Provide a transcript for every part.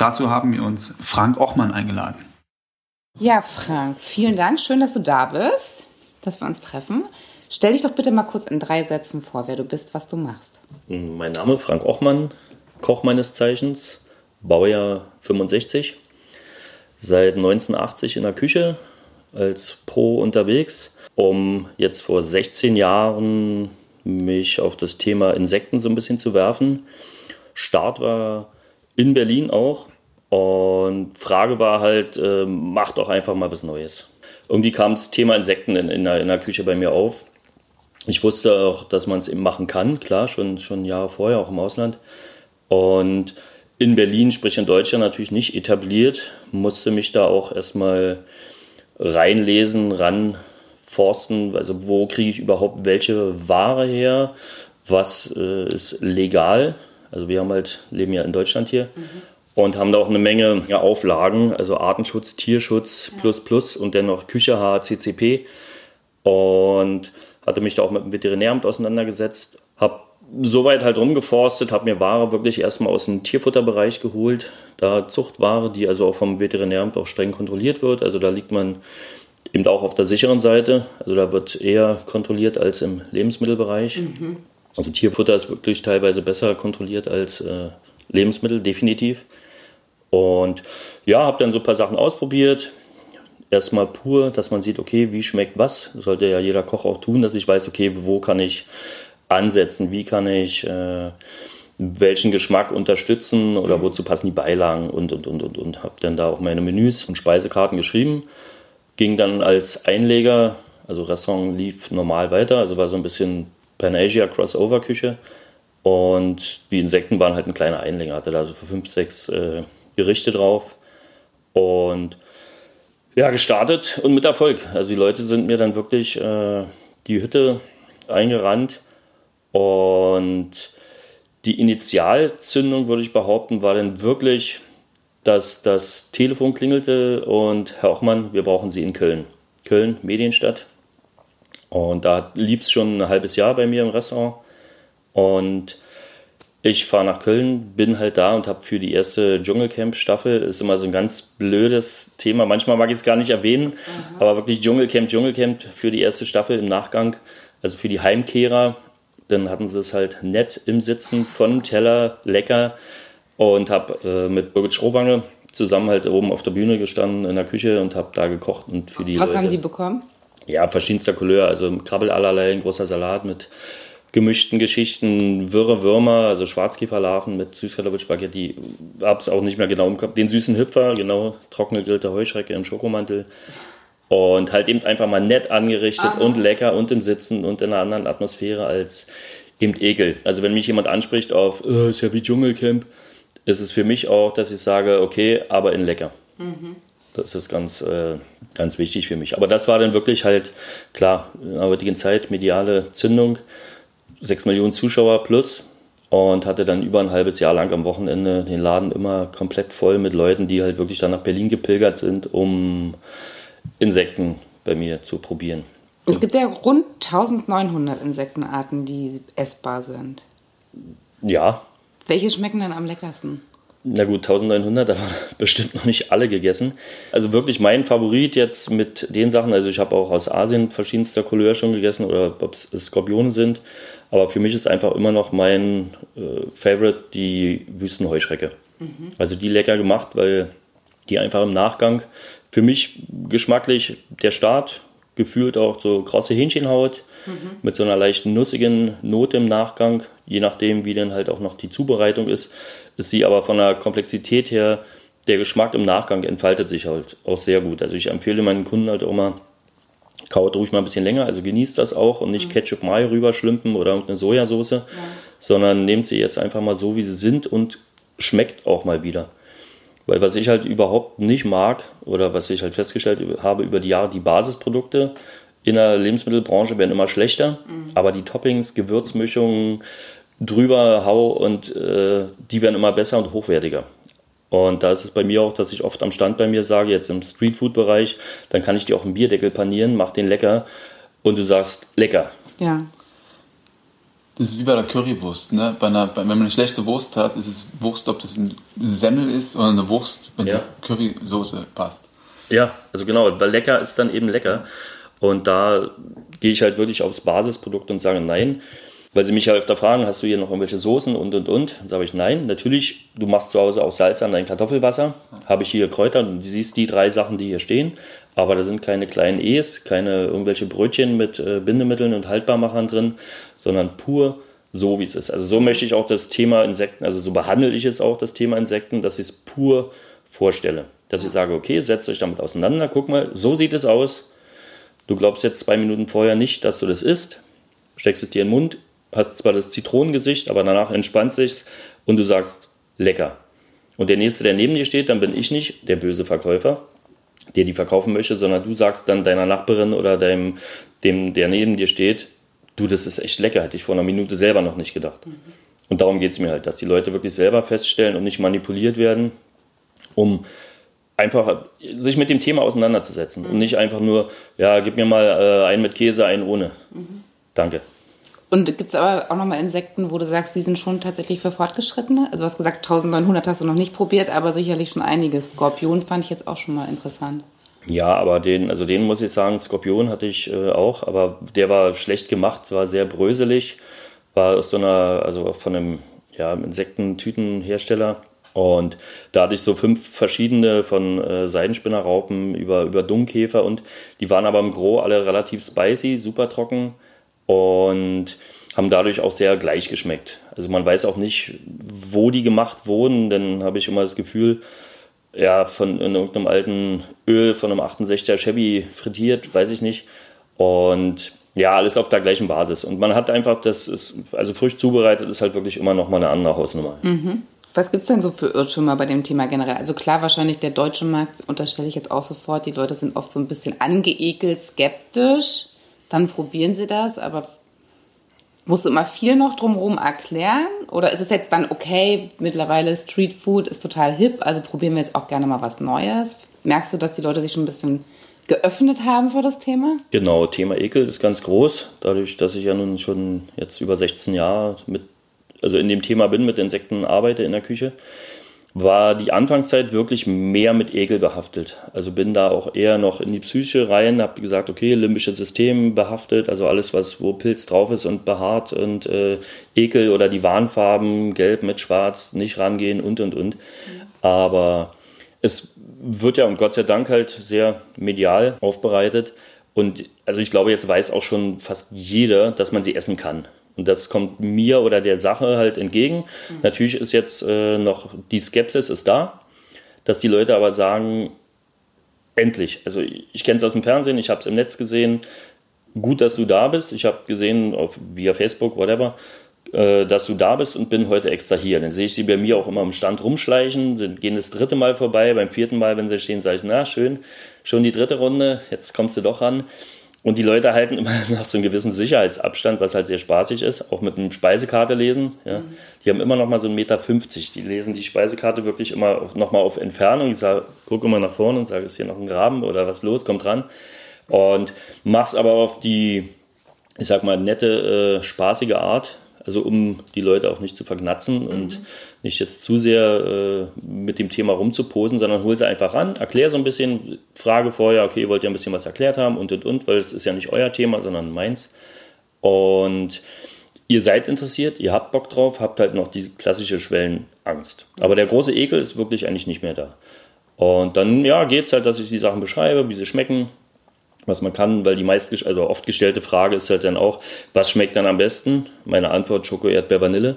Dazu haben wir uns Frank Ochmann eingeladen. Ja, Frank, vielen Dank. Schön, dass du da bist, dass wir uns treffen. Stell dich doch bitte mal kurz in drei Sätzen vor, wer du bist, was du machst. Mein Name Frank Ochmann, Koch meines Zeichens, Baujahr 65, seit 1980 in der Küche als Pro unterwegs, um jetzt vor 16 Jahren mich auf das Thema Insekten so ein bisschen zu werfen. Start war in Berlin auch und Frage war halt, äh, mach doch einfach mal was Neues. Irgendwie kam das Thema Insekten in, in, der, in der Küche bei mir auf ich wusste auch, dass man es eben machen kann, klar, schon, schon Jahre vorher, auch im Ausland. Und in Berlin, sprich in Deutschland, natürlich nicht etabliert, musste mich da auch erstmal reinlesen, ranforsten, also wo kriege ich überhaupt welche Ware her, was äh, ist legal. Also wir haben halt, leben ja in Deutschland hier mhm. und haben da auch eine Menge ja, Auflagen, also Artenschutz, Tierschutz, ja. plus plus und dennoch Küche HCCP. Und hatte mich da auch mit dem Veterinäramt auseinandergesetzt, habe soweit halt rumgeforstet, habe mir Ware wirklich erstmal aus dem Tierfutterbereich geholt, da Zuchtware, die also auch vom Veterinäramt auch streng kontrolliert wird, also da liegt man eben auch auf der sicheren Seite, also da wird eher kontrolliert als im Lebensmittelbereich. Mhm. Also Tierfutter ist wirklich teilweise besser kontrolliert als äh, Lebensmittel, definitiv. Und ja, habe dann so ein paar Sachen ausprobiert, erstmal pur, dass man sieht, okay, wie schmeckt was. Sollte ja jeder Koch auch tun, dass ich weiß, okay, wo kann ich ansetzen, wie kann ich äh, welchen Geschmack unterstützen oder mhm. wozu passen die Beilagen und und und und und habe dann da auch meine Menüs und Speisekarten geschrieben. Ging dann als Einleger, also Restaurant lief normal weiter, also war so ein bisschen Pan-Asia Crossover Küche und die Insekten waren halt ein kleiner Einleger, hatte da so fünf, sechs äh, Gerichte drauf und ja, gestartet und mit Erfolg. Also die Leute sind mir dann wirklich äh, die Hütte eingerannt und die Initialzündung, würde ich behaupten, war dann wirklich, dass das Telefon klingelte und Herr Ochmann, wir brauchen Sie in Köln. Köln, Medienstadt. Und da lief es schon ein halbes Jahr bei mir im Restaurant. Und ich fahre nach Köln, bin halt da und habe für die erste Dschungelcamp-Staffel, ist immer so ein ganz blödes Thema. Manchmal mag ich es gar nicht erwähnen, mhm. aber wirklich Dschungelcamp, Dschungelcamp für die erste Staffel im Nachgang, also für die Heimkehrer. Dann hatten sie es halt nett im Sitzen von Teller, lecker und habe äh, mit Birgit Schrowange zusammen halt oben auf der Bühne gestanden in der Küche und habe da gekocht und für die Was Leute. haben Sie bekommen? Ja, verschiedenster Couleur, also Krabbel allerlei, ein großer Salat mit gemischten Geschichten, wirre Würmer, also Schwarzkieferlarven mit Süßkartoffelspaghetti, hab's auch nicht mehr genau im Kopf, den süßen Hüpfer, genau, trocken gegrillte Heuschrecke im Schokomantel und halt eben einfach mal nett angerichtet Aha. und lecker und im Sitzen und in einer anderen Atmosphäre als eben Ekel. Also wenn mich jemand anspricht auf, oh, ist ja wie Dschungelcamp, ist es für mich auch, dass ich sage, okay, aber in lecker. Mhm. Das ist ganz, äh, ganz wichtig für mich. Aber das war dann wirklich halt, klar, in der heutigen Zeit mediale Zündung. 6 Millionen Zuschauer plus und hatte dann über ein halbes Jahr lang am Wochenende den Laden immer komplett voll mit Leuten, die halt wirklich dann nach Berlin gepilgert sind, um Insekten bei mir zu probieren. Es gibt ja rund 1900 Insektenarten, die essbar sind. Ja. Welche schmecken denn am leckersten? Na gut, 1900, aber bestimmt noch nicht alle gegessen. Also wirklich mein Favorit jetzt mit den Sachen, also ich habe auch aus Asien verschiedenster Couleur schon gegessen oder ob es Skorpione sind, aber für mich ist einfach immer noch mein äh, Favorite die Wüstenheuschrecke. Mhm. Also die lecker gemacht, weil die einfach im Nachgang für mich geschmacklich der Start, gefühlt auch so krosse Hähnchenhaut mhm. mit so einer leichten nussigen Note im Nachgang, je nachdem wie dann halt auch noch die Zubereitung ist, ist sie aber von der Komplexität her, der Geschmack im Nachgang entfaltet sich halt auch sehr gut. Also ich empfehle meinen Kunden halt auch immer, kaut ruhig mal ein bisschen länger, also genießt das auch und nicht mhm. Ketchup Mayo rüberschlümpen oder irgendeine Sojasauce, ja. sondern nehmt sie jetzt einfach mal so, wie sie sind und schmeckt auch mal wieder. Weil was ich halt überhaupt nicht mag oder was ich halt festgestellt habe über die Jahre, die Basisprodukte in der Lebensmittelbranche werden immer schlechter, mhm. aber die Toppings, Gewürzmischungen, drüber hau und äh, die werden immer besser und hochwertiger. Und da ist es bei mir auch, dass ich oft am Stand bei mir sage, jetzt im Streetfood-Bereich, dann kann ich dir auch einen Bierdeckel panieren, mach den lecker und du sagst lecker. Ja. Das ist wie bei der Currywurst. Ne? Bei einer, bei, wenn man eine schlechte Wurst hat, ist es Wurst, ob das ein Semmel ist oder eine Wurst, wenn ja. die Currysoße passt. Ja, also genau, weil lecker ist dann eben lecker. Und da gehe ich halt wirklich aufs Basisprodukt und sage nein. Weil sie mich ja öfter fragen, hast du hier noch irgendwelche Soßen und und und? Dann sage ich nein. Natürlich, du machst zu Hause auch Salz an dein Kartoffelwasser. Habe ich hier Kräuter und du siehst die drei Sachen, die hier stehen. Aber da sind keine kleinen E's, keine irgendwelche Brötchen mit äh, Bindemitteln und Haltbarmachern drin, sondern pur so, wie es ist. Also so möchte ich auch das Thema Insekten, also so behandle ich es auch, das Thema Insekten, dass ich es pur vorstelle. Dass ich sage, okay, setzt euch damit auseinander, guck mal, so sieht es aus. Du glaubst jetzt zwei Minuten vorher nicht, dass du das isst, steckst es dir in den Mund, hast zwar das Zitronengesicht, aber danach entspannt sich's und du sagst, lecker. Und der Nächste, der neben dir steht, dann bin ich nicht der böse Verkäufer, der die verkaufen möchte, sondern du sagst dann deiner Nachbarin oder deinem, dem, der neben dir steht, du, das ist echt lecker, hätte ich vor einer Minute selber noch nicht gedacht. Mhm. Und darum geht es mir halt, dass die Leute wirklich selber feststellen und nicht manipuliert werden, um einfach sich mit dem Thema auseinanderzusetzen mhm. und nicht einfach nur, ja, gib mir mal äh, einen mit Käse, einen ohne. Mhm. Danke. Und gibt es aber auch nochmal Insekten, wo du sagst, die sind schon tatsächlich für Fortgeschrittene? Also du hast gesagt, 1900 hast du noch nicht probiert, aber sicherlich schon einiges. Skorpion fand ich jetzt auch schon mal interessant. Ja, aber den, also den muss ich sagen, Skorpion hatte ich äh, auch, aber der war schlecht gemacht, war sehr bröselig, war aus so einer, also von einem ja, Insektentütenhersteller. Und da hatte ich so fünf verschiedene von äh, Seidenspinnerraupen über, über Dummkäfer und die waren aber im Gro alle relativ spicy, super trocken und haben dadurch auch sehr gleich geschmeckt. Also man weiß auch nicht, wo die gemacht wurden, dann habe ich immer das Gefühl, ja, von in irgendeinem alten Öl von einem 68er Chevy frittiert, weiß ich nicht. Und ja, alles auf der gleichen Basis. Und man hat einfach, das ist, also frisch zubereitet ist halt wirklich immer noch mal eine andere Hausnummer. Mhm. Was gibt es denn so für Irrtümer bei dem Thema generell? Also klar, wahrscheinlich der deutsche Markt, unterstelle ich jetzt auch sofort, die Leute sind oft so ein bisschen angeekelt, skeptisch dann probieren sie das, aber musst du immer viel noch drumherum erklären? Oder ist es jetzt dann okay, mittlerweile Street Food ist total hip, also probieren wir jetzt auch gerne mal was Neues? Merkst du, dass die Leute sich schon ein bisschen geöffnet haben für das Thema? Genau, Thema Ekel ist ganz groß, dadurch, dass ich ja nun schon jetzt über 16 Jahre mit, also in dem Thema bin, mit Insekten arbeite in der Küche war die Anfangszeit wirklich mehr mit Ekel behaftet. Also bin da auch eher noch in die Psyche rein, habe gesagt, okay, limbisches System behaftet, also alles, was wo Pilz drauf ist und behaart und äh, Ekel oder die Warnfarben, gelb mit schwarz, nicht rangehen und und und. Aber es wird ja und Gott sei Dank halt sehr medial aufbereitet. Und also ich glaube, jetzt weiß auch schon fast jeder, dass man sie essen kann. Und das kommt mir oder der Sache halt entgegen. Mhm. Natürlich ist jetzt äh, noch die Skepsis ist da, dass die Leute aber sagen, endlich. Also ich, ich kenne es aus dem Fernsehen, ich habe es im Netz gesehen. Gut, dass du da bist. Ich habe gesehen auf, via Facebook, whatever, äh, dass du da bist und bin heute extra hier. Dann sehe ich sie bei mir auch immer am Stand rumschleichen, dann gehen das dritte Mal vorbei. Beim vierten Mal, wenn sie stehen, sage ich, na schön, schon die dritte Runde, jetzt kommst du doch ran. Und die Leute halten immer noch so einen gewissen Sicherheitsabstand, was halt sehr spaßig ist, auch mit einem Speisekarte lesen. Ja. Mhm. Die haben immer noch mal so einen Meter 50. Die lesen die Speisekarte wirklich immer noch mal auf Entfernung. Ich sage, guck immer nach vorne und sage, ist hier noch ein Graben oder was los, kommt ran. Und mach's aber auf die, ich sag mal, nette, äh, spaßige Art. Also um die Leute auch nicht zu vergnatzen und mhm. nicht jetzt zu sehr äh, mit dem Thema rumzuposen, sondern hol sie einfach ran, erklär so ein bisschen, frage vorher, okay, wollt ihr ein bisschen was erklärt haben und und und, weil es ist ja nicht euer Thema, sondern meins. Und ihr seid interessiert, ihr habt Bock drauf, habt halt noch die klassische Schwellenangst. Aber der große Ekel ist wirklich eigentlich nicht mehr da. Und dann, ja, geht es halt, dass ich die Sachen beschreibe, wie sie schmecken, was man kann, weil die meist, also oft gestellte Frage ist halt dann auch, was schmeckt dann am besten? Meine Antwort Schoko, Erdbeer, Vanille.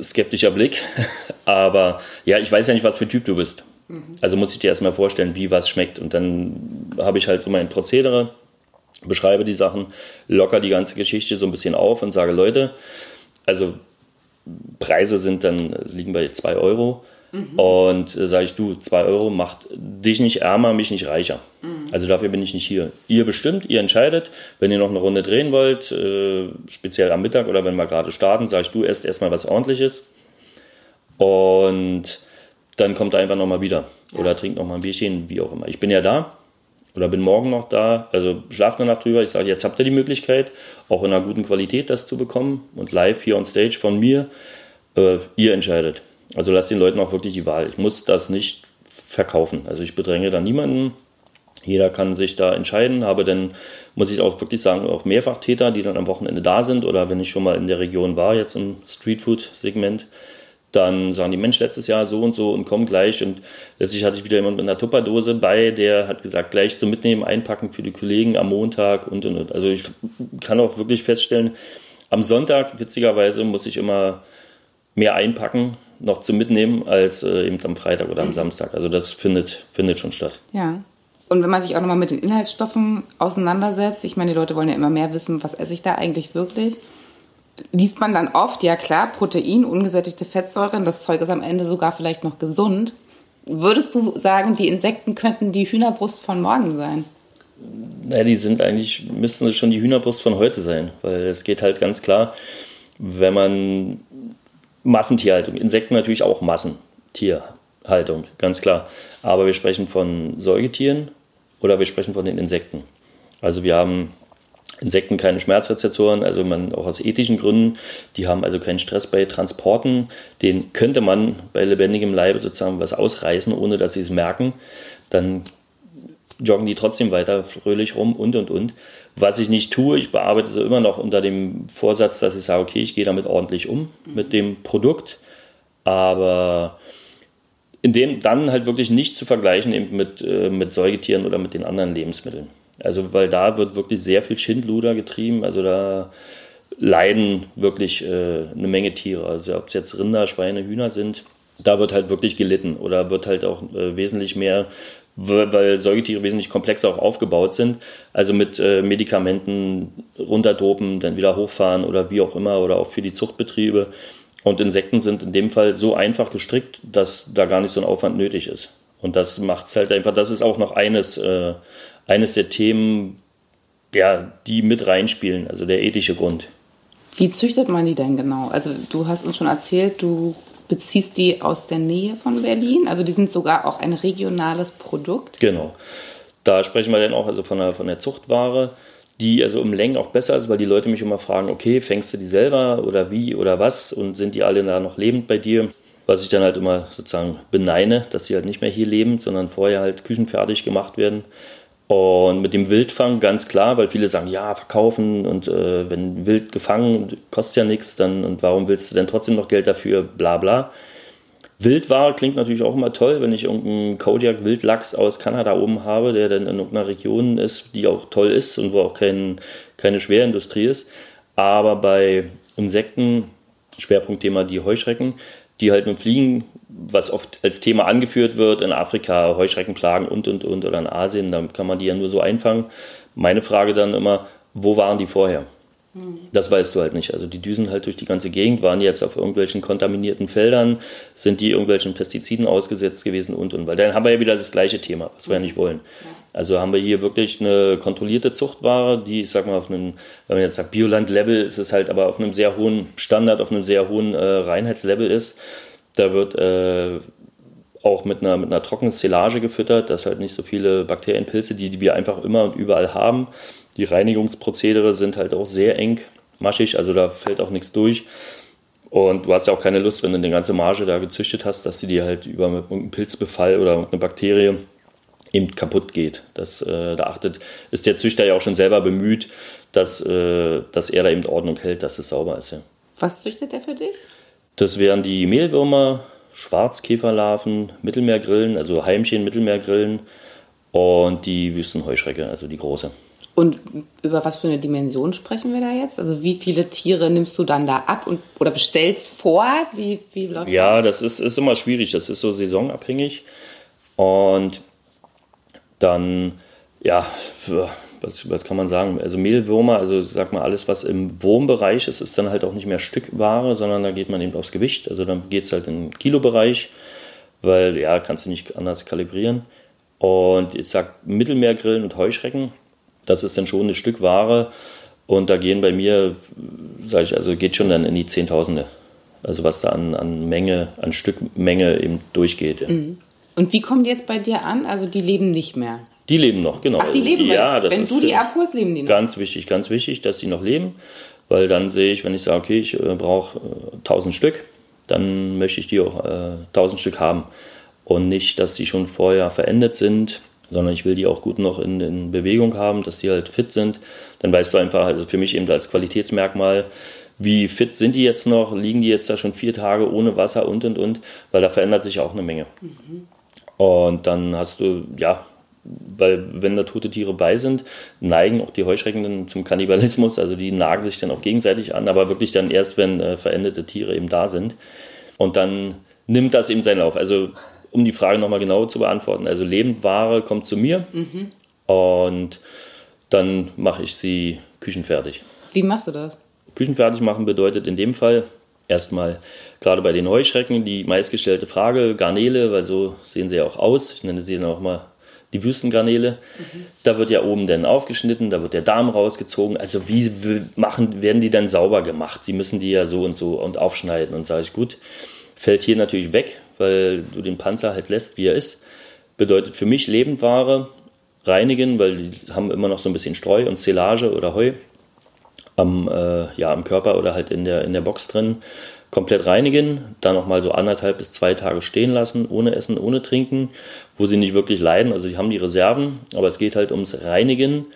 Skeptischer Blick, aber ja, ich weiß ja nicht, was für Typ du bist. Also muss ich dir erstmal vorstellen, wie was schmeckt. Und dann habe ich halt so mein Prozedere, beschreibe die Sachen, locker die ganze Geschichte so ein bisschen auf und sage, Leute, also Preise sind dann, liegen bei 2 Euro. Mhm. Und äh, sage ich, du, 2 Euro macht dich nicht ärmer, mich nicht reicher. Mhm. Also dafür bin ich nicht hier. Ihr bestimmt, ihr entscheidet. Wenn ihr noch eine Runde drehen wollt, äh, speziell am Mittag oder wenn wir gerade starten, sage ich, du esst erstmal was ordentliches. Und dann kommt er einfach nochmal wieder. Ja. Oder trinkt nochmal ein Bierchen, wie auch immer. Ich bin ja da oder bin morgen noch da. Also schlaft eine Nacht drüber. Ich sage, jetzt habt ihr die Möglichkeit, auch in einer guten Qualität das zu bekommen. Und live hier on stage von mir, äh, ihr entscheidet. Also lasst den Leuten auch wirklich die Wahl. Ich muss das nicht verkaufen. Also ich bedränge da niemanden. Jeder kann sich da entscheiden, habe dann, muss ich auch wirklich sagen, auch Mehrfachtäter, die dann am Wochenende da sind oder wenn ich schon mal in der Region war, jetzt im Streetfood-Segment, dann sagen die, Mensch, letztes Jahr so und so und komm gleich. Und letztlich hatte ich wieder jemand mit einer Tupperdose bei, der hat gesagt, gleich zum Mitnehmen, einpacken für die Kollegen am Montag und und und. Also ich kann auch wirklich feststellen, am Sonntag, witzigerweise, muss ich immer mehr einpacken, noch zum Mitnehmen, als äh, eben am Freitag oder am Samstag. Also das findet, findet schon statt. Ja. Und wenn man sich auch nochmal mit den Inhaltsstoffen auseinandersetzt, ich meine, die Leute wollen ja immer mehr wissen, was esse ich da eigentlich wirklich? liest man dann oft, ja klar, Protein, ungesättigte Fettsäuren, das Zeug ist am Ende sogar vielleicht noch gesund. Würdest du sagen, die Insekten könnten die Hühnerbrust von morgen sein? Na, die sind eigentlich, müssten schon die Hühnerbrust von heute sein, weil es geht halt ganz klar, wenn man Massentierhaltung, Insekten natürlich auch Massentierhaltung, ganz klar. Aber wir sprechen von Säugetieren oder wir sprechen von den Insekten. Also wir haben Insekten keine Schmerzrezeptoren, also man auch aus ethischen Gründen, die haben also keinen Stress bei Transporten. Den könnte man bei lebendigem Leibe sozusagen was ausreißen, ohne dass sie es merken. Dann joggen die trotzdem weiter fröhlich rum und und und. Was ich nicht tue, ich bearbeite so immer noch unter dem Vorsatz, dass ich sage, okay, ich gehe damit ordentlich um mit dem Produkt, aber in dem dann halt wirklich nicht zu vergleichen eben mit, äh, mit Säugetieren oder mit den anderen Lebensmitteln. Also, weil da wird wirklich sehr viel Schindluder getrieben. Also, da leiden wirklich äh, eine Menge Tiere. Also, ob es jetzt Rinder, Schweine, Hühner sind, da wird halt wirklich gelitten oder wird halt auch äh, wesentlich mehr, weil Säugetiere wesentlich komplexer auch aufgebaut sind. Also mit äh, Medikamenten runterdopen, dann wieder hochfahren oder wie auch immer oder auch für die Zuchtbetriebe. Und Insekten sind in dem Fall so einfach gestrickt, dass da gar nicht so ein Aufwand nötig ist. Und das macht es halt einfach, das ist auch noch eines, äh, eines der Themen, ja, die mit reinspielen, also der ethische Grund. Wie züchtet man die denn genau? Also du hast uns schon erzählt, du beziehst die aus der Nähe von Berlin, also die sind sogar auch ein regionales Produkt. Genau. Da sprechen wir dann auch also von der, von der Zuchtware, die also im Längen auch besser ist, weil die Leute mich immer fragen, okay, fängst du die selber oder wie oder was und sind die alle da noch lebend bei dir? Was ich dann halt immer sozusagen beneine, dass sie halt nicht mehr hier leben, sondern vorher halt küchenfertig gemacht werden und mit dem Wildfang ganz klar, weil viele sagen, ja, verkaufen und äh, wenn Wild gefangen kostet ja nichts, dann und warum willst du denn trotzdem noch Geld dafür, bla bla. Wildware klingt natürlich auch immer toll, wenn ich irgendeinen Kodiak Wildlachs aus Kanada oben habe, der dann in irgendeiner Region ist, die auch toll ist und wo auch kein, keine Schwerindustrie ist. Aber bei Insekten, Schwerpunktthema die Heuschrecken, die halt mit Fliegen, was oft als Thema angeführt wird, in Afrika Heuschreckenplagen und und und oder in Asien, damit kann man die ja nur so einfangen. Meine Frage dann immer, wo waren die vorher? Hm. Das weißt du halt nicht. Also die düsen halt durch die ganze Gegend, waren jetzt auf irgendwelchen kontaminierten Feldern, sind die irgendwelchen Pestiziden ausgesetzt gewesen und und. Weil dann haben wir ja wieder das gleiche Thema, was wir ja nicht wollen. Also haben wir hier wirklich eine kontrollierte Zuchtware, die, ich sag mal, auf einem, wenn man jetzt sagt Bioland-Level, ist es halt aber auf einem sehr hohen Standard, auf einem sehr hohen äh, Reinheitslevel ist. Da wird äh, auch mit einer, mit einer trockenen Silage gefüttert, dass halt nicht so viele Bakterienpilze, die, die wir einfach immer und überall haben. Die Reinigungsprozedere sind halt auch sehr eng maschig, also da fällt auch nichts durch. Und du hast ja auch keine Lust, wenn du eine ganze Marge da gezüchtet hast, dass sie dir halt über mit einem Pilzbefall oder eine Bakterie eben kaputt geht. Das, äh, da achtet, ist der Züchter ja auch schon selber bemüht, dass, äh, dass er da eben Ordnung hält, dass es sauber ist. Ja. Was züchtet er für dich? Das wären die Mehlwürmer, Schwarzkäferlarven, Mittelmeergrillen, also Heimchen Mittelmeergrillen und die Wüstenheuschrecke, also die große. Und über was für eine Dimension sprechen wir da jetzt? Also wie viele Tiere nimmst du dann da ab und, oder bestellst vor? Wie, wie läuft ja, das? das ist, ist immer schwierig. Das ist so saisonabhängig. Und dann, ja, was, was kann man sagen? Also Mehlwürmer, also sag mal, alles, was im Wurmbereich ist, ist dann halt auch nicht mehr Stückware, sondern da geht man eben aufs Gewicht. Also dann geht es halt im Kilobereich. weil ja, kannst du nicht anders kalibrieren. Und ich sag Mittelmeergrillen und Heuschrecken, das ist dann schon ein Stück Ware. Und da gehen bei mir, sage ich, also geht schon dann in die Zehntausende. Also was da an, an Menge, an Stückmenge eben durchgeht. Ja. Mhm. Und wie die jetzt bei dir an? Also die leben nicht mehr. Die leben noch, genau. Ach, die leben ja, das Wenn ist du die abholst, leben die noch. Ganz wichtig, ganz wichtig, dass die noch leben. Weil dann sehe ich, wenn ich sage, okay, ich äh, brauche äh, 1000 Stück, dann möchte ich die auch äh, 1000 Stück haben. Und nicht, dass die schon vorher verendet sind, sondern ich will die auch gut noch in, in Bewegung haben, dass die halt fit sind. Dann weißt du einfach, also für mich eben als Qualitätsmerkmal, wie fit sind die jetzt noch? Liegen die jetzt da schon vier Tage ohne Wasser und und und? Weil da verändert sich auch eine Menge. Mhm. Und dann hast du, ja, weil wenn da tote Tiere bei sind, neigen auch die Heuschrecken dann zum Kannibalismus, also die nagen sich dann auch gegenseitig an, aber wirklich dann erst, wenn äh, verendete Tiere eben da sind. Und dann nimmt das eben seinen Lauf. Also um die Frage nochmal genau zu beantworten, also Lebendware kommt zu mir mhm. und dann mache ich sie küchenfertig. Wie machst du das? Küchenfertig machen bedeutet in dem Fall erstmal gerade bei den Heuschrecken die meistgestellte Frage, Garnele, weil so sehen sie ja auch aus. Ich nenne sie dann auch mal die Wüstengarnele. Mhm. Da wird ja oben dann aufgeschnitten, da wird der Darm rausgezogen. Also wie machen, werden die dann sauber gemacht? Sie müssen die ja so und so und aufschneiden. Und sage ich, gut, fällt hier natürlich weg, weil du den Panzer halt lässt, wie er ist. Bedeutet für mich Lebendware reinigen, weil die haben immer noch so ein bisschen Streu und Silage oder Heu am, äh, ja, am Körper oder halt in der, in der Box drin. Komplett reinigen, dann nochmal so anderthalb bis zwei Tage stehen lassen, ohne Essen, ohne Trinken, wo sie nicht wirklich leiden. Also die haben die Reserven, aber es geht halt ums Reinigen.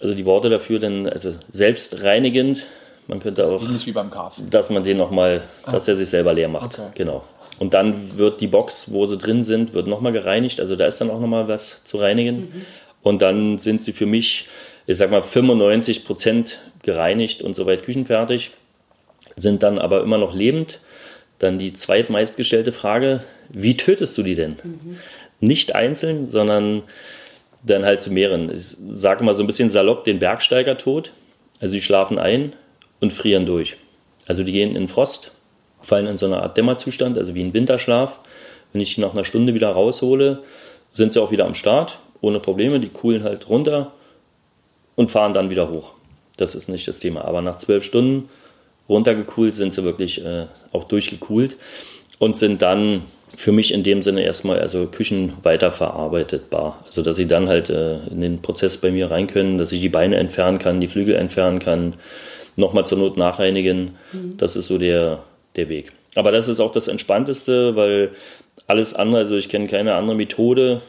Also die Worte dafür dann, also selbstreinigend, man könnte also auch, nicht wie beim Karpfen. dass man den nochmal, ah. dass er sich selber leer macht. Okay. Genau. Und dann wird die Box, wo sie drin sind, wird nochmal gereinigt. Also da ist dann auch nochmal was zu reinigen. Mhm. Und dann sind sie für mich ich sag mal, 95 Prozent gereinigt und soweit küchenfertig, sind dann aber immer noch lebend. Dann die zweitmeistgestellte Frage, wie tötest du die denn? Mhm. Nicht einzeln, sondern dann halt zu mehreren. Ich sage mal so ein bisschen salopp den Bergsteiger tot. Also die schlafen ein und frieren durch. Also die gehen in Frost, fallen in so eine Art Dämmerzustand, also wie ein Winterschlaf. Wenn ich die nach einer Stunde wieder raushole, sind sie auch wieder am Start, ohne Probleme. Die coolen halt runter, und fahren dann wieder hoch. Das ist nicht das Thema. Aber nach zwölf Stunden runtergekühlt sind sie wirklich äh, auch durchgekühlt und sind dann für mich in dem Sinne erstmal also Küchen weiterverarbeitetbar. Also dass sie dann halt äh, in den Prozess bei mir rein können, dass ich die Beine entfernen kann, die Flügel entfernen kann, nochmal zur Not nachreinigen. Mhm. Das ist so der, der Weg. Aber das ist auch das Entspannteste, weil alles andere, also ich kenne keine andere Methode,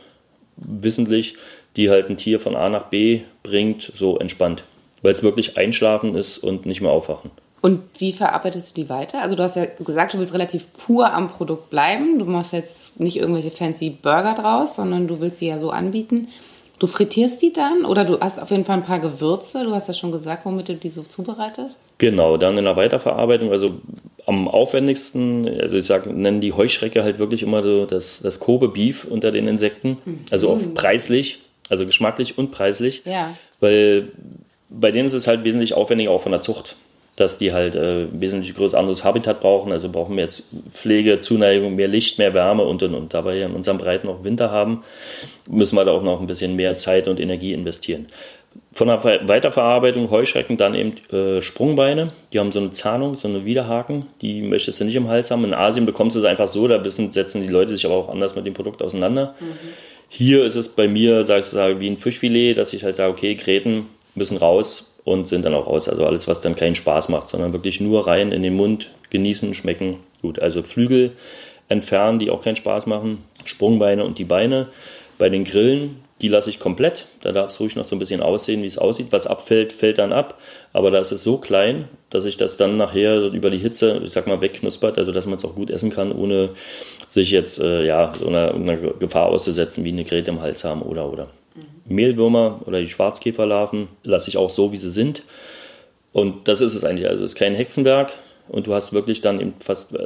wissentlich, die halt ein Tier von A nach B bringt, so entspannt. Weil es wirklich einschlafen ist und nicht mehr aufwachen. Und wie verarbeitest du die weiter? Also du hast ja gesagt, du willst relativ pur am Produkt bleiben. Du machst jetzt nicht irgendwelche fancy Burger draus, sondern du willst sie ja so anbieten. Du frittierst die dann oder du hast auf jeden Fall ein paar Gewürze. Du hast ja schon gesagt, womit du die so zubereitest. Genau, dann in der Weiterverarbeitung. Also am aufwendigsten, also ich sage, nennen die Heuschrecke halt wirklich immer so das, das Kobe Beef unter den Insekten. Also auch mhm. preislich also geschmacklich und preislich. Ja. Weil bei denen ist es halt wesentlich aufwendiger auch von der Zucht, dass die halt äh, wesentlich größer anderes Habitat brauchen, also brauchen mehr Pflege, Zuneigung, mehr Licht, mehr Wärme und und und. Da wir ja in unserem Breiten auch Winter haben, müssen wir da auch noch ein bisschen mehr Zeit und Energie investieren. Von der Weiterverarbeitung Heuschrecken dann eben äh, Sprungbeine. Die haben so eine Zahnung, so eine Widerhaken. Die möchtest du nicht im Hals haben. In Asien bekommst du es einfach so. Da setzen die Leute sich aber auch anders mit dem Produkt auseinander. Mhm. Hier ist es bei mir, sag ich sage, wie ein Fischfilet, dass ich halt sage, okay, Gräten müssen raus und sind dann auch raus. Also alles, was dann keinen Spaß macht, sondern wirklich nur rein in den Mund, genießen, schmecken. Gut, also Flügel entfernen, die auch keinen Spaß machen, Sprungbeine und die Beine. Bei den Grillen die lasse ich komplett. Da darf es ruhig noch so ein bisschen aussehen, wie es aussieht. Was abfällt, fällt dann ab. Aber da ist es so klein, dass ich das dann nachher über die Hitze, ich sag mal, wegknuspert, also dass man es auch gut essen kann, ohne sich jetzt äh, ja, so einer, einer, Gefahr auszusetzen, wie eine Gräte im Hals haben oder oder. Mehlwürmer oder die Schwarzkäferlarven lasse ich auch so, wie sie sind. Und das ist es eigentlich. Also es ist kein Hexenwerk und du hast wirklich dann eben fast,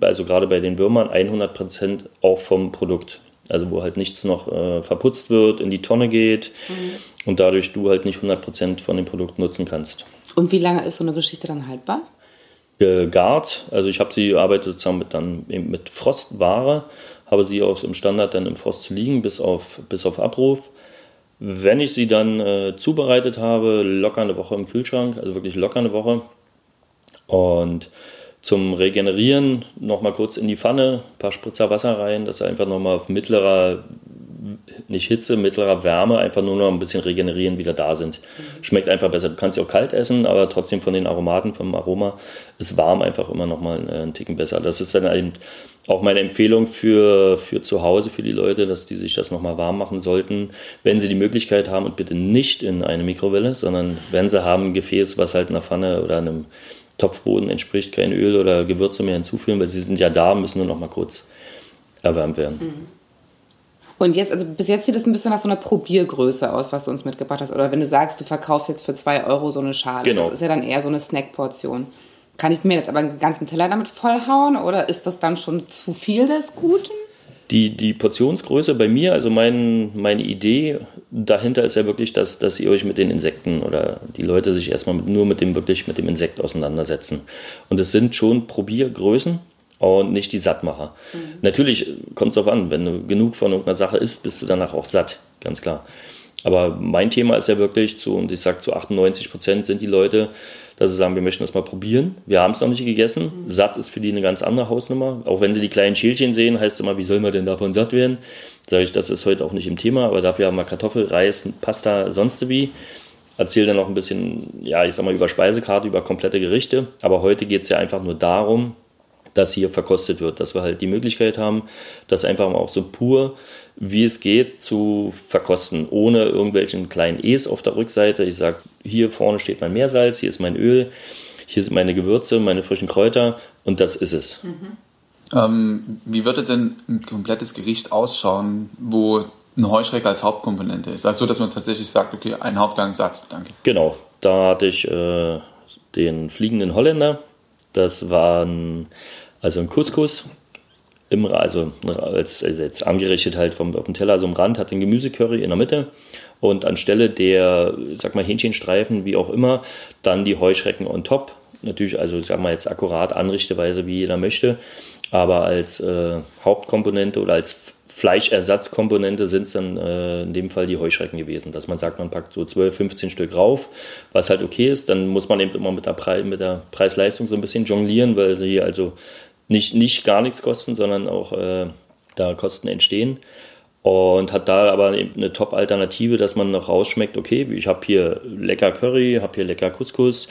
also gerade bei den Würmern, 100% auch vom Produkt. Also wo halt nichts noch äh, verputzt wird, in die Tonne geht mhm. und dadurch du halt nicht 100% von dem Produkt nutzen kannst. Und wie lange ist so eine Geschichte dann haltbar? gegart. Also ich habe sie arbeite sozusagen mit, dann mit Frostware, habe sie auch im Standard dann im Frost zu liegen, bis auf, bis auf Abruf. Wenn ich sie dann äh, zubereitet habe, locker eine Woche im Kühlschrank, also wirklich locker eine Woche. Und zum Regenerieren nochmal kurz in die Pfanne, ein paar Spritzer Wasser rein, dass er einfach nochmal auf mittlerer nicht Hitze, mittlerer Wärme, einfach nur noch ein bisschen regenerieren, wieder da sind. Mhm. Schmeckt einfach besser. Du kannst sie auch kalt essen, aber trotzdem von den Aromaten, vom Aroma ist warm einfach immer noch mal äh, einen Ticken besser. Das ist dann eben auch meine Empfehlung für, für zu Hause, für die Leute, dass die sich das nochmal warm machen sollten, wenn sie die Möglichkeit haben und bitte nicht in eine Mikrowelle, sondern wenn sie haben ein Gefäß, was halt einer Pfanne oder einem Topfboden entspricht, kein Öl oder Gewürze mehr hinzufügen, weil sie sind ja da, müssen nur noch mal kurz erwärmt werden. Mhm. Und jetzt, also bis jetzt sieht es ein bisschen nach so einer Probiergröße aus, was du uns mitgebracht hast. Oder wenn du sagst, du verkaufst jetzt für zwei Euro so eine Schale. Genau. Das ist ja dann eher so eine Snackportion. Kann ich mir jetzt aber einen ganzen Teller damit vollhauen oder ist das dann schon zu viel des Guten? Die, die Portionsgröße bei mir, also mein, meine Idee dahinter ist ja wirklich, dass, dass ihr euch mit den Insekten oder die Leute sich erstmal mit, nur mit dem wirklich mit dem Insekt auseinandersetzen. Und es sind schon Probiergrößen und nicht die Sattmacher. Mhm. Natürlich kommt es darauf an, wenn du genug von irgendeiner Sache isst, bist du danach auch satt, ganz klar. Aber mein Thema ist ja wirklich zu, und ich sage zu 98 Prozent sind die Leute, dass sie sagen, wir möchten das mal probieren. Wir haben es noch nicht gegessen. Mhm. Satt ist für die eine ganz andere Hausnummer. Auch wenn sie die kleinen Schälchen sehen, heißt es immer, wie soll man denn davon satt werden? Sage ich, das ist heute auch nicht im Thema, aber dafür haben wir Kartoffel, Reis, Pasta, sonst wie. Erzähle dann noch ein bisschen, ja, ich sag mal, über Speisekarte, über komplette Gerichte. Aber heute geht es ja einfach nur darum, das hier verkostet wird, dass wir halt die Möglichkeit haben, das einfach mal auch so pur wie es geht zu verkosten, ohne irgendwelchen kleinen E's auf der Rückseite. Ich sage, hier vorne steht mein Meersalz, hier ist mein Öl, hier sind meine Gewürze, meine frischen Kräuter und das ist es. Mhm. Ähm, wie würde denn ein komplettes Gericht ausschauen, wo ein Heuschrecker als Hauptkomponente ist? Also, dass man tatsächlich sagt, okay, ein Hauptgang sagt, danke. Genau, da hatte ich äh, den fliegenden Holländer. Das war ein also ein Couscous, im, also als, als jetzt angerichtet halt vom, auf dem Teller, so am Rand, hat den Gemüsecurry in der Mitte und anstelle der, sag mal, Hähnchenstreifen, wie auch immer, dann die Heuschrecken on top. Natürlich, also sag mal jetzt akkurat Anrichteweise, wie jeder möchte, aber als äh, Hauptkomponente oder als Fleischersatzkomponente sind es dann äh, in dem Fall die Heuschrecken gewesen, dass man sagt, man packt so 12, 15 Stück rauf, was halt okay ist. Dann muss man eben immer mit der, Pre mit der Preis-Leistung so ein bisschen jonglieren, weil sie also nicht, nicht gar nichts kosten, sondern auch äh, da Kosten entstehen. Und hat da aber eine Top-Alternative, dass man noch rausschmeckt, okay, ich habe hier lecker Curry, habe hier lecker Couscous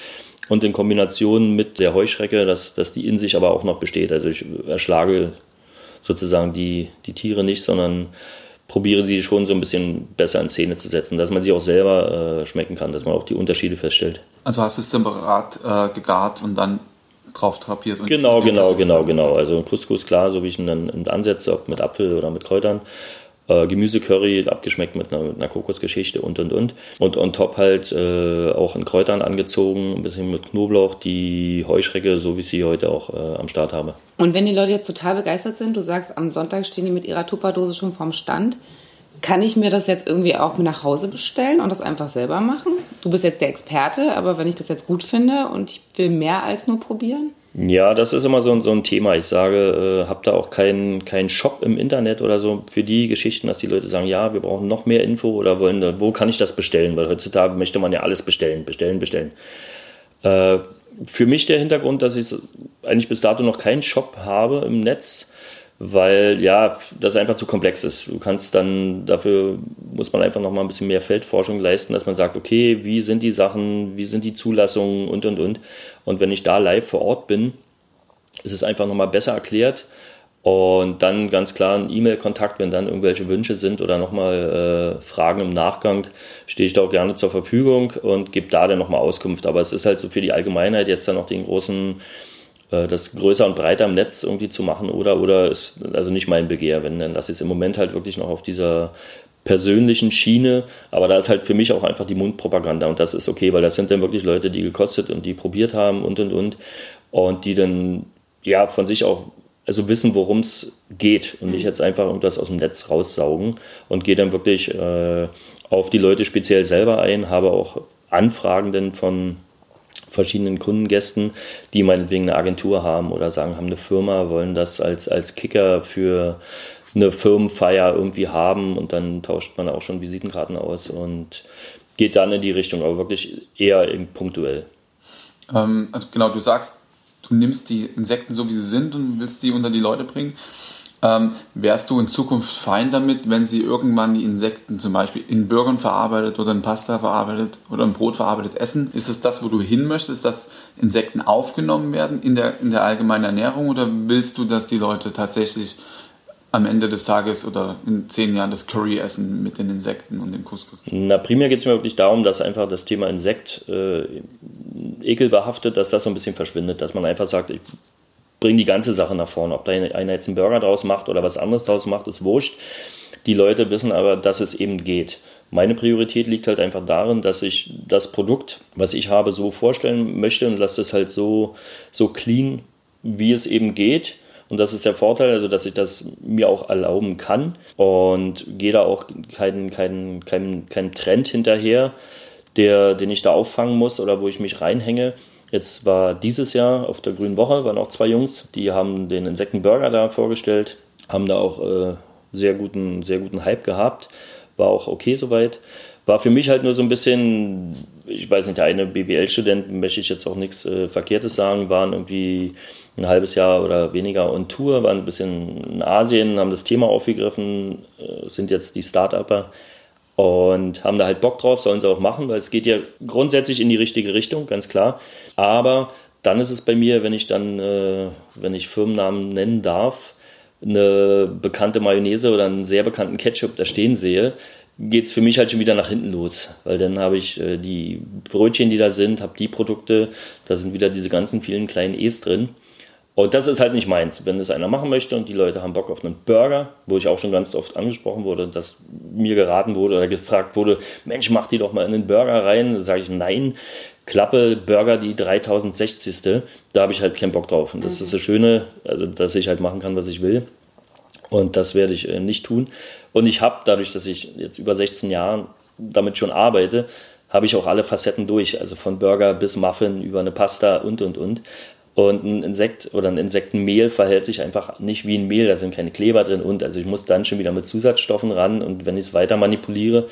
und in Kombination mit der Heuschrecke, dass, dass die in sich aber auch noch besteht. Also ich erschlage sozusagen die, die Tiere nicht, sondern probiere sie schon so ein bisschen besser in Szene zu setzen, dass man sie auch selber äh, schmecken kann, dass man auch die Unterschiede feststellt. Also hast du es separat äh, gegart und dann drauf drapiert. Und genau, genau, genau, genau. Also Couscous, klar, so wie ich ihn dann ansetze, ob mit Apfel oder mit Kräutern. Äh, Gemüsecurry, abgeschmeckt mit einer, mit einer, Kokosgeschichte und und und. Und on top halt äh, auch in Kräutern angezogen, ein bisschen mit Knoblauch, die Heuschrecke, so wie ich sie heute auch äh, am Start habe. Und wenn die Leute jetzt total begeistert sind, du sagst, am Sonntag stehen die mit ihrer Tupperdose schon vorm Stand, kann ich mir das jetzt irgendwie auch nach Hause bestellen und das einfach selber machen? Du bist jetzt der Experte, aber wenn ich das jetzt gut finde und ich will mehr als nur probieren? Ja, das ist immer so, so ein Thema. Ich sage, äh, habt da auch keinen kein Shop im Internet oder so für die Geschichten, dass die Leute sagen, ja, wir brauchen noch mehr Info oder wollen, wo kann ich das bestellen? Weil heutzutage möchte man ja alles bestellen, bestellen, bestellen. Äh, für mich der Hintergrund, dass ich eigentlich bis dato noch keinen Shop habe im Netz, weil ja, das einfach zu komplex ist. Du kannst dann, dafür muss man einfach noch mal ein bisschen mehr Feldforschung leisten, dass man sagt, okay, wie sind die Sachen, wie sind die Zulassungen und und und. Und wenn ich da live vor Ort bin, ist es einfach noch mal besser erklärt. Und dann ganz klar ein E-Mail-Kontakt, wenn dann irgendwelche Wünsche sind oder nochmal äh, Fragen im Nachgang, stehe ich da auch gerne zur Verfügung und gebe da dann nochmal Auskunft. Aber es ist halt so für die Allgemeinheit jetzt dann noch den großen das größer und breiter im Netz irgendwie zu machen oder oder ist also nicht mein Begehr, wenn dann das jetzt im Moment halt wirklich noch auf dieser persönlichen Schiene, aber da ist halt für mich auch einfach die Mundpropaganda und das ist okay, weil das sind dann wirklich Leute, die gekostet und die probiert haben und und und und die dann ja von sich auch also wissen, worum es geht und nicht mhm. jetzt einfach irgendwas aus dem Netz raussaugen und gehe dann wirklich äh, auf die Leute speziell selber ein, habe auch Anfragen denn von verschiedenen Kundengästen, die meinetwegen eine Agentur haben oder sagen, haben eine Firma, wollen das als, als Kicker für eine Firmenfeier irgendwie haben und dann tauscht man auch schon Visitenkarten aus und geht dann in die Richtung, aber wirklich eher punktuell. Ähm, also genau, du sagst, du nimmst die Insekten so wie sie sind und willst die unter die Leute bringen. Ähm, wärst du in Zukunft fein damit, wenn sie irgendwann die Insekten zum Beispiel in Burgern verarbeitet oder in Pasta verarbeitet oder in Brot verarbeitet essen? Ist es das, wo du hin möchtest, dass Insekten aufgenommen werden in der, in der allgemeinen Ernährung oder willst du, dass die Leute tatsächlich am Ende des Tages oder in zehn Jahren das Curry essen mit den Insekten und dem Couscous? Na, primär geht es mir wirklich darum, dass einfach das Thema Insekt äh, ekelbehaftet, dass das so ein bisschen verschwindet, dass man einfach sagt, ich bringe die ganze Sache nach vorne. Ob da einer jetzt einen Burger draus macht oder was anderes draus macht, ist wurscht. Die Leute wissen aber, dass es eben geht. Meine Priorität liegt halt einfach darin, dass ich das Produkt, was ich habe, so vorstellen möchte und lasse es halt so, so clean, wie es eben geht und das ist der Vorteil, also dass ich das mir auch erlauben kann und gehe da auch keinen kein, kein, kein Trend hinterher, der, den ich da auffangen muss oder wo ich mich reinhänge. Jetzt war dieses Jahr auf der Grünen Woche, waren auch zwei Jungs, die haben den Insektenburger da vorgestellt, haben da auch äh, sehr, guten, sehr guten Hype gehabt, war auch okay soweit. War für mich halt nur so ein bisschen, ich weiß nicht, der eine BWL-Student, möchte ich jetzt auch nichts äh, Verkehrtes sagen, waren irgendwie ein halbes Jahr oder weniger on Tour, waren ein bisschen in Asien, haben das Thema aufgegriffen, äh, sind jetzt die Start-Upper und haben da halt Bock drauf, sollen sie auch machen, weil es geht ja grundsätzlich in die richtige Richtung, ganz klar. Aber dann ist es bei mir, wenn ich dann, äh, wenn ich Firmennamen nennen darf, eine bekannte Mayonnaise oder einen sehr bekannten Ketchup da stehen sehe, geht es für mich halt schon wieder nach hinten los. Weil dann habe ich äh, die Brötchen, die da sind, habe die Produkte, da sind wieder diese ganzen vielen kleinen E's drin. Und das ist halt nicht meins. Wenn es einer machen möchte und die Leute haben Bock auf einen Burger, wo ich auch schon ganz oft angesprochen wurde, dass mir geraten wurde oder gefragt wurde, Mensch, mach die doch mal in den Burger rein, sage ich nein. Klappe, Burger, die 3060. Da habe ich halt keinen Bock drauf. Und das mhm. ist das Schöne, also dass ich halt machen kann, was ich will. Und das werde ich äh, nicht tun. Und ich habe dadurch, dass ich jetzt über 16 Jahre damit schon arbeite, habe ich auch alle Facetten durch. Also von Burger bis Muffin über eine Pasta und, und, und. Und ein Insekt oder ein Insektenmehl verhält sich einfach nicht wie ein Mehl, da sind keine Kleber drin und also ich muss dann schon wieder mit Zusatzstoffen ran und wenn ich es weiter manipuliere,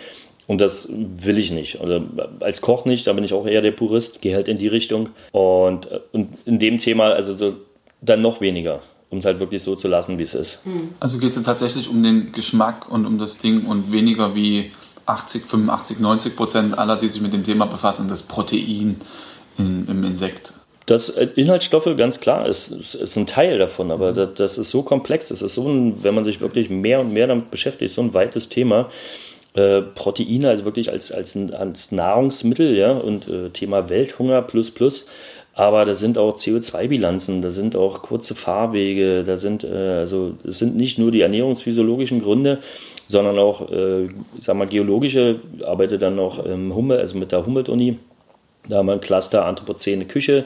und das will ich nicht. Also als Koch nicht, da bin ich auch eher der Purist, gehe halt in die Richtung. Und, und in dem Thema, also so, dann noch weniger, um es halt wirklich so zu lassen, wie es ist. Hm. Also geht es tatsächlich um den Geschmack und um das Ding und weniger wie 80, 85, 90 Prozent aller, die sich mit dem Thema befassen, das Protein in, im Insekt. Das äh, Inhaltsstoffe, ganz klar, ist, ist ein Teil davon, aber das, das, ist so komplex, das ist so ein, wenn man sich wirklich mehr und mehr damit beschäftigt, so ein weites Thema. Äh, Proteine, also wirklich als, als, als Nahrungsmittel, ja, und äh, Thema Welthunger plus plus. Aber da sind auch CO2-Bilanzen, da sind auch kurze Fahrwege, da sind, äh, also es sind nicht nur die ernährungsphysiologischen Gründe, sondern auch, äh, ich sag mal, geologische, arbeite dann noch im Hummel, also mit der Humboldt-Uni da haben wir ein Cluster Anthropozäne Küche.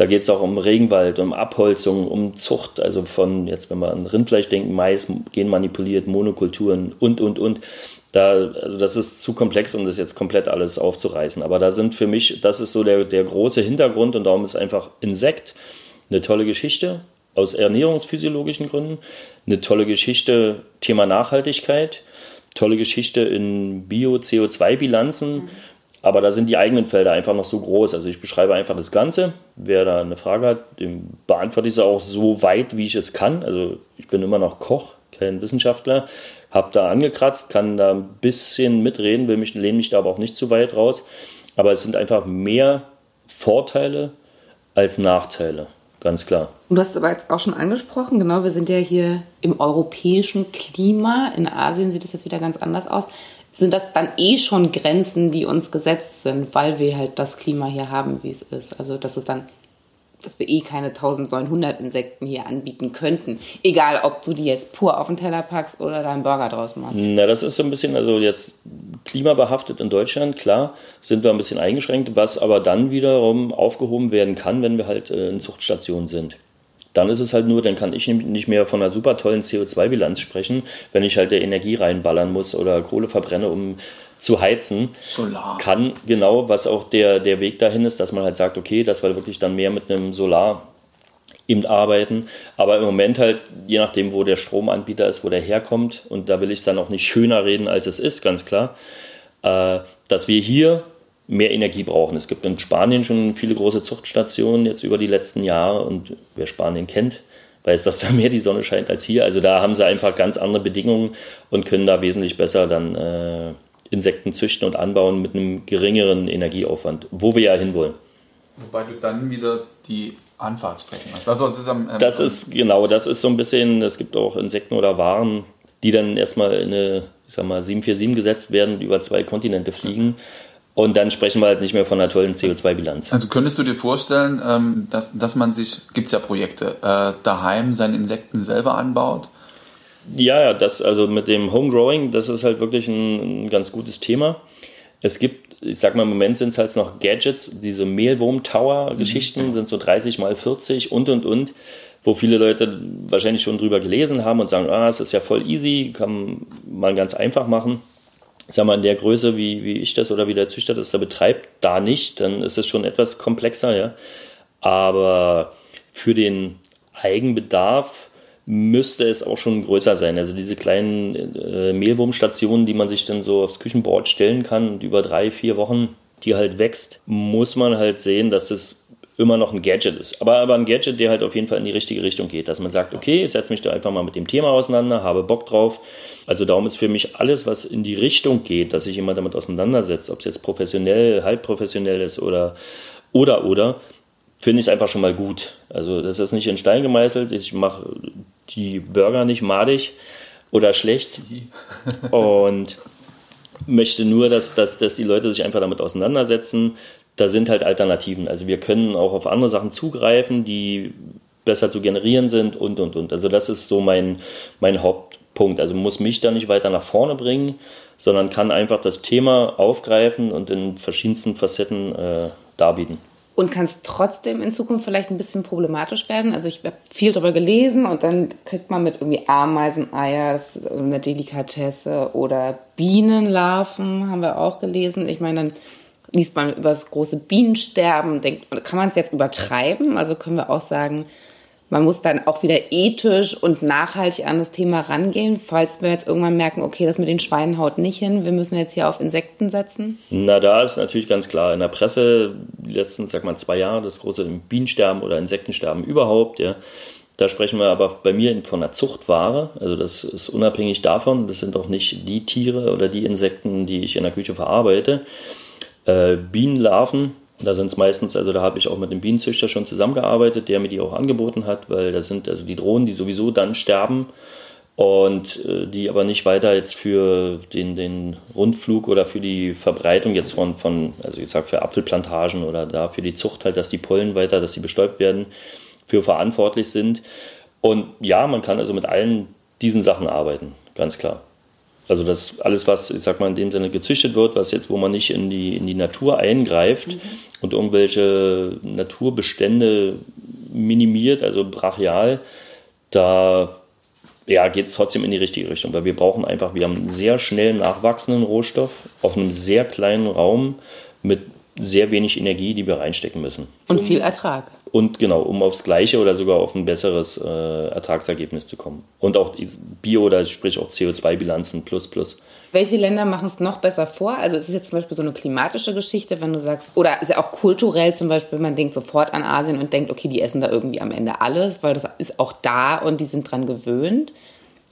Da geht es auch um Regenwald, um Abholzung, um Zucht, also von, jetzt wenn wir an Rindfleisch denken, Mais, genmanipuliert, Monokulturen und, und, und. Da, also das ist zu komplex, um das jetzt komplett alles aufzureißen. Aber da sind für mich, das ist so der, der große Hintergrund und darum ist einfach Insekt eine tolle Geschichte aus ernährungsphysiologischen Gründen, eine tolle Geschichte, Thema Nachhaltigkeit, tolle Geschichte in Bio-CO2-Bilanzen. Mhm aber da sind die eigenen Felder einfach noch so groß. Also ich beschreibe einfach das Ganze. Wer da eine Frage hat, dem beantworte ich es auch so weit, wie ich es kann. Also ich bin immer noch Koch, kein Wissenschaftler. Habe da angekratzt, kann da ein bisschen mitreden, will mich, lehne mich da aber auch nicht zu weit raus. Aber es sind einfach mehr Vorteile als Nachteile, ganz klar. Und du hast aber jetzt auch schon angesprochen, genau, wir sind ja hier im europäischen Klima. In Asien sieht es jetzt wieder ganz anders aus sind das dann eh schon Grenzen, die uns gesetzt sind, weil wir halt das Klima hier haben, wie es ist. Also das ist dann, dass wir eh keine 1900 Insekten hier anbieten könnten. Egal, ob du die jetzt pur auf den Teller packst oder da einen Burger draus machst. Na, das ist so ein bisschen, also jetzt klimabehaftet in Deutschland, klar, sind wir ein bisschen eingeschränkt, was aber dann wiederum aufgehoben werden kann, wenn wir halt äh, in Zuchtstationen sind. Dann ist es halt nur, dann kann ich nicht mehr von einer super tollen CO2-Bilanz sprechen, wenn ich halt der Energie reinballern muss oder Kohle verbrenne, um zu heizen. Solar. Kann genau, was auch der, der Weg dahin ist, dass man halt sagt, okay, dass wir wirklich dann mehr mit einem Solar eben arbeiten. Aber im Moment halt, je nachdem, wo der Stromanbieter ist, wo der herkommt, und da will ich es dann auch nicht schöner reden, als es ist, ganz klar, äh, dass wir hier mehr Energie brauchen. Es gibt in Spanien schon viele große Zuchtstationen jetzt über die letzten Jahre und wer Spanien kennt, weiß, dass da mehr die Sonne scheint als hier. Also da haben sie einfach ganz andere Bedingungen und können da wesentlich besser dann äh, Insekten züchten und anbauen mit einem geringeren Energieaufwand, wo wir ja hinwollen. Wobei du dann wieder die Anfahrtstrecken hast. Also, ist am, ähm, das ist genau, das ist so ein bisschen, es gibt auch Insekten oder Waren, die dann erstmal in eine, ich sag mal, 747 gesetzt werden, über zwei Kontinente fliegen. Und dann sprechen wir halt nicht mehr von einer tollen CO2-Bilanz. Also könntest du dir vorstellen, ähm, dass, dass man sich, gibt es ja Projekte, äh, daheim seine Insekten selber anbaut? Ja, ja, das, also mit dem Homegrowing, das ist halt wirklich ein, ein ganz gutes Thema. Es gibt, ich sag mal, im Moment sind es halt noch Gadgets, diese Mehlwurm-Tower-Geschichten mhm. sind so 30 mal 40 und und und, wo viele Leute wahrscheinlich schon drüber gelesen haben und sagen, ah, es ist ja voll easy, kann man ganz einfach machen sag mal, in der Größe, wie, wie ich das oder wie der Züchter das da betreibt, da nicht, dann ist es schon etwas komplexer, ja. Aber für den Eigenbedarf müsste es auch schon größer sein. Also diese kleinen äh, Mehlwurmstationen, die man sich dann so aufs Küchenboard stellen kann und über drei, vier Wochen die halt wächst, muss man halt sehen, dass es immer noch ein Gadget ist. Aber, aber ein Gadget, der halt auf jeden Fall in die richtige Richtung geht. Dass man sagt, okay, ich setze mich da einfach mal mit dem Thema auseinander, habe Bock drauf also darum ist für mich alles, was in die Richtung geht, dass sich jemand damit auseinandersetzt, ob es jetzt professionell, halbprofessionell ist oder oder oder, finde ich es einfach schon mal gut. Also das ist nicht in Stein gemeißelt. Ich mache die Burger nicht madig oder schlecht und möchte nur, dass, dass, dass die Leute sich einfach damit auseinandersetzen. Da sind halt Alternativen. Also wir können auch auf andere Sachen zugreifen, die besser zu generieren sind und und und. Also das ist so mein, mein Haupt, Punkt. Also muss mich da nicht weiter nach vorne bringen, sondern kann einfach das Thema aufgreifen und in verschiedensten Facetten äh, darbieten. Und kann es trotzdem in Zukunft vielleicht ein bisschen problematisch werden? Also ich habe viel darüber gelesen und dann kriegt man mit irgendwie Ameiseneier, eine Delikatesse oder Bienenlarven haben wir auch gelesen. Ich meine, dann liest man über das große Bienensterben, denkt, kann man es jetzt übertreiben? Also können wir auch sagen, man muss dann auch wieder ethisch und nachhaltig an das Thema rangehen, falls wir jetzt irgendwann merken, okay, das mit den Schweinen haut nicht hin, wir müssen jetzt hier auf Insekten setzen? Na, da ist natürlich ganz klar, in der Presse, die letzten, sag mal, zwei Jahre, das große Bienensterben oder Insektensterben überhaupt, ja, da sprechen wir aber bei mir von einer Zuchtware. Also das ist unabhängig davon. Das sind auch nicht die Tiere oder die Insekten, die ich in der Küche verarbeite. Äh, Bienenlarven da sind es meistens, also da habe ich auch mit dem Bienenzüchter schon zusammengearbeitet, der mir die auch angeboten hat, weil das sind also die Drohnen, die sowieso dann sterben und äh, die aber nicht weiter jetzt für den, den Rundflug oder für die Verbreitung jetzt von, von also ich sage für Apfelplantagen oder da für die Zucht halt, dass die Pollen weiter, dass sie bestäubt werden, für verantwortlich sind. Und ja, man kann also mit allen diesen Sachen arbeiten, ganz klar. Also das alles, was, ich sag mal, in dem Sinne gezüchtet wird, was jetzt, wo man nicht in die, in die Natur eingreift mhm. und irgendwelche Naturbestände minimiert, also brachial, da ja, geht es trotzdem in die richtige Richtung, weil wir brauchen einfach, wir haben einen sehr schnell nachwachsenden Rohstoff auf einem sehr kleinen Raum mit sehr wenig Energie, die wir reinstecken müssen. Und viel Ertrag. Und genau, um aufs gleiche oder sogar auf ein besseres äh, Ertragsergebnis zu kommen. Und auch Bio- oder sprich auch CO2-Bilanzen plus plus. Welche Länder machen es noch besser vor? Also ist es jetzt zum Beispiel so eine klimatische Geschichte, wenn du sagst, oder ist ja auch kulturell zum Beispiel, man denkt sofort an Asien und denkt, okay, die essen da irgendwie am Ende alles, weil das ist auch da und die sind dran gewöhnt.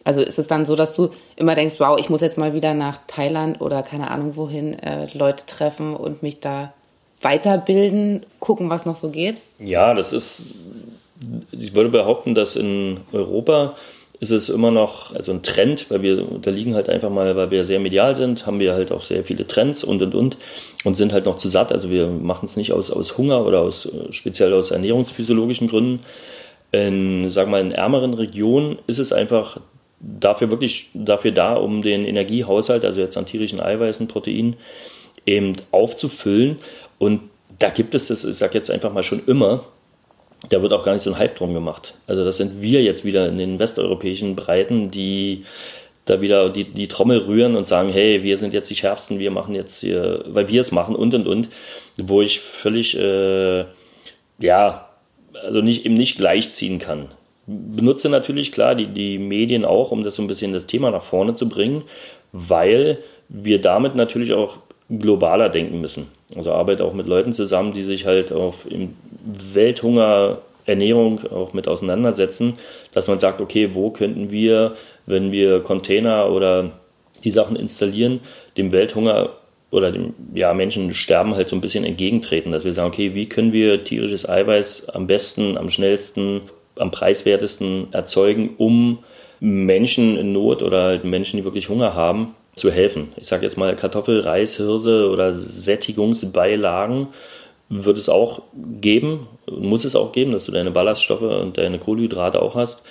Also ist es dann so, dass du immer denkst, wow, ich muss jetzt mal wieder nach Thailand oder keine Ahnung wohin äh, Leute treffen und mich da weiterbilden, gucken, was noch so geht? Ja, das ist, ich würde behaupten, dass in Europa ist es immer noch also ein Trend, weil wir unterliegen halt einfach mal, weil wir sehr medial sind, haben wir halt auch sehr viele Trends und und und und sind halt noch zu satt. Also wir machen es nicht aus, aus Hunger oder aus speziell aus ernährungsphysiologischen Gründen. In, wir mal, in ärmeren Regionen ist es einfach dafür wirklich dafür da, um den Energiehaushalt, also jetzt an tierischen Eiweißen, Proteinen, eben aufzufüllen und da gibt es das, ich sage jetzt einfach mal schon immer, da wird auch gar nicht so ein Hype drum gemacht. Also das sind wir jetzt wieder in den westeuropäischen Breiten, die da wieder die, die Trommel rühren und sagen, hey, wir sind jetzt die Schärfsten, wir machen jetzt hier, weil wir es machen und und und, wo ich völlig, äh, ja, also nicht, eben nicht gleichziehen kann. Benutze natürlich klar die, die Medien auch, um das so ein bisschen das Thema nach vorne zu bringen, weil wir damit natürlich auch globaler denken müssen. Also arbeite auch mit Leuten zusammen, die sich halt auf im Welthunger Ernährung auch mit auseinandersetzen, dass man sagt, okay, wo könnten wir, wenn wir Container oder die Sachen installieren, dem Welthunger oder dem ja, Menschen sterben halt so ein bisschen entgegentreten, dass wir sagen, okay, wie können wir tierisches Eiweiß am besten, am schnellsten, am preiswertesten erzeugen, um Menschen in Not oder halt Menschen, die wirklich Hunger haben, zu helfen. Ich sage jetzt mal Kartoffel, Reis, Hirse oder Sättigungsbeilagen wird es auch geben, muss es auch geben, dass du deine Ballaststoffe und deine Kohlenhydrate auch hast,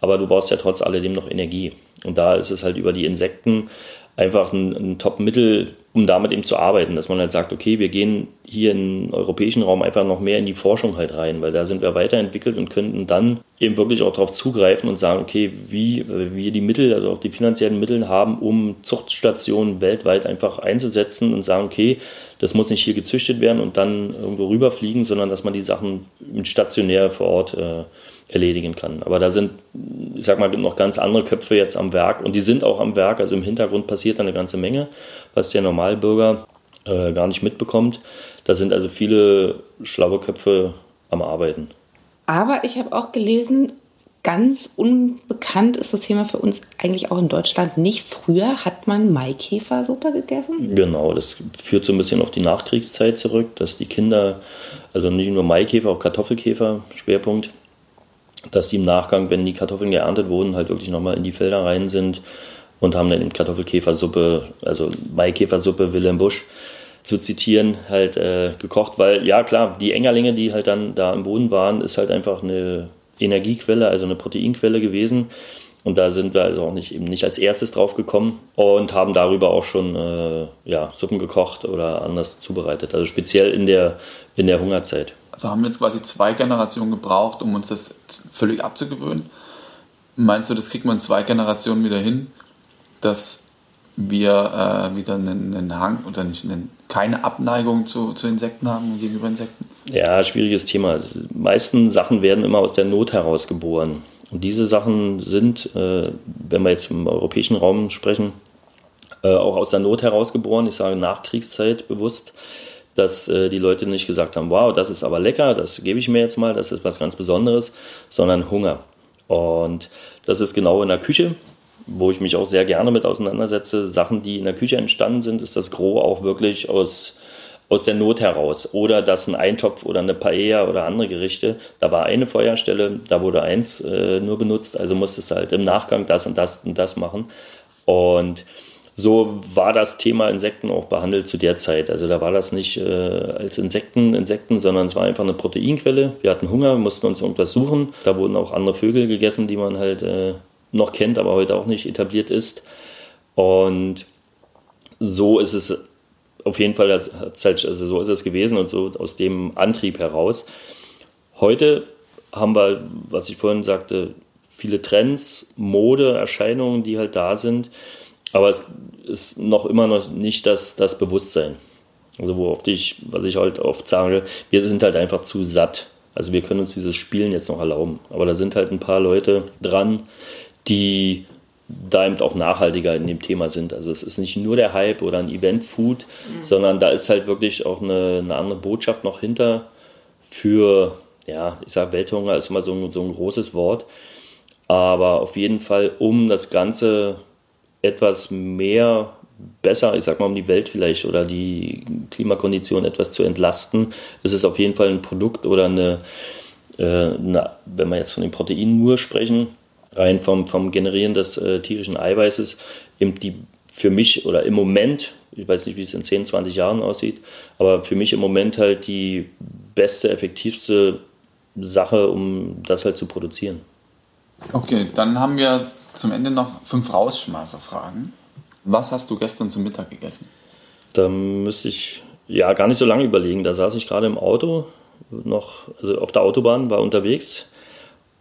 aber du brauchst ja trotz alledem noch Energie. Und da ist es halt über die Insekten einfach ein, ein Top-Mittel, um damit eben zu arbeiten, dass man halt sagt, okay, wir gehen hier im europäischen Raum einfach noch mehr in die Forschung halt rein, weil da sind wir weiterentwickelt und könnten dann eben wirklich auch darauf zugreifen und sagen, okay, wie wir die Mittel, also auch die finanziellen Mittel haben, um Zuchtstationen weltweit einfach einzusetzen und sagen, okay, das muss nicht hier gezüchtet werden und dann irgendwo rüberfliegen, sondern dass man die Sachen stationär vor Ort äh, erledigen kann. Aber da sind, ich sag mal, noch ganz andere Köpfe jetzt am Werk und die sind auch am Werk. Also im Hintergrund passiert da eine ganze Menge, was der Normalbürger äh, gar nicht mitbekommt. Da sind also viele schlaue Köpfe am Arbeiten. Aber ich habe auch gelesen, ganz unbekannt ist das Thema für uns eigentlich auch in Deutschland nicht. Früher hat man Maikäfersuppe gegessen. Genau, das führt so ein bisschen auf die Nachkriegszeit zurück, dass die Kinder, also nicht nur Maikäfer, auch Kartoffelkäfer, Schwerpunkt, dass die im Nachgang, wenn die Kartoffeln geerntet wurden, halt wirklich nochmal in die Felder rein sind und haben dann eben Kartoffelkäfersuppe, also Maikäfersuppe Wilhelm Busch zu zitieren, halt äh, gekocht, weil ja klar, die Engerlinge, die halt dann da im Boden waren, ist halt einfach eine Energiequelle, also eine Proteinquelle gewesen. Und da sind wir also auch nicht, eben nicht als erstes drauf gekommen und haben darüber auch schon äh, ja, Suppen gekocht oder anders zubereitet. Also speziell in der, in der Hungerzeit. Also haben wir jetzt quasi zwei Generationen gebraucht, um uns das völlig abzugewöhnen. Meinst du, das kriegt man zwei Generationen wieder hin, dass wir äh, wieder einen, einen, Hang oder nicht einen, keine Abneigung zu, zu Insekten haben gegenüber Insekten? Ja, schwieriges Thema. Die meisten Sachen werden immer aus der Not heraus geboren. Und diese Sachen sind, äh, wenn wir jetzt im europäischen Raum sprechen, äh, auch aus der Not heraus geboren. Ich sage Nachkriegszeit bewusst dass äh, die Leute nicht gesagt haben, wow, das ist aber lecker, das gebe ich mir jetzt mal, das ist was ganz Besonderes, sondern Hunger. Und das ist genau in der Küche, wo ich mich auch sehr gerne mit auseinandersetze. Sachen, die in der Küche entstanden sind, ist das Gros auch wirklich aus, aus der Not heraus. Oder dass ein Eintopf oder eine Paella oder andere Gerichte, da war eine Feuerstelle, da wurde eins äh, nur benutzt, also musstest du halt im Nachgang das und das und das machen. Und so war das Thema Insekten auch behandelt zu der Zeit. Also da war das nicht äh, als Insekten, Insekten, sondern es war einfach eine Proteinquelle. Wir hatten Hunger, mussten uns irgendwas suchen. Da wurden auch andere Vögel gegessen, die man halt äh, noch kennt, aber heute auch nicht etabliert ist. Und so ist es auf jeden Fall, also so ist es gewesen und so aus dem Antrieb heraus. Heute haben wir, was ich vorhin sagte, viele Trends, Mode, Erscheinungen, die halt da sind aber es ist noch immer noch nicht das, das Bewusstsein. Also worauf ich, was ich halt oft sage, wir sind halt einfach zu satt. Also wir können uns dieses Spielen jetzt noch erlauben. Aber da sind halt ein paar Leute dran, die da eben auch nachhaltiger in dem Thema sind. Also es ist nicht nur der Hype oder ein Event-Food, mhm. sondern da ist halt wirklich auch eine, eine, andere Botschaft noch hinter für, ja, ich sage Welthunger ist immer so ein, so ein großes Wort. Aber auf jeden Fall, um das Ganze etwas mehr besser, ich sag mal, um die Welt vielleicht oder die Klimakondition etwas zu entlasten, ist es auf jeden Fall ein Produkt oder eine, äh, eine wenn wir jetzt von den Proteinen nur sprechen, rein vom, vom Generieren des äh, tierischen Eiweißes, eben die für mich oder im Moment, ich weiß nicht, wie es in 10, 20 Jahren aussieht, aber für mich im Moment halt die beste, effektivste Sache, um das halt zu produzieren. Okay, dann haben wir zum Ende noch fünf Rausschmeißerfragen. Was hast du gestern zum Mittag gegessen? Da müsste ich ja gar nicht so lange überlegen. Da saß ich gerade im Auto, noch, also auf der Autobahn, war unterwegs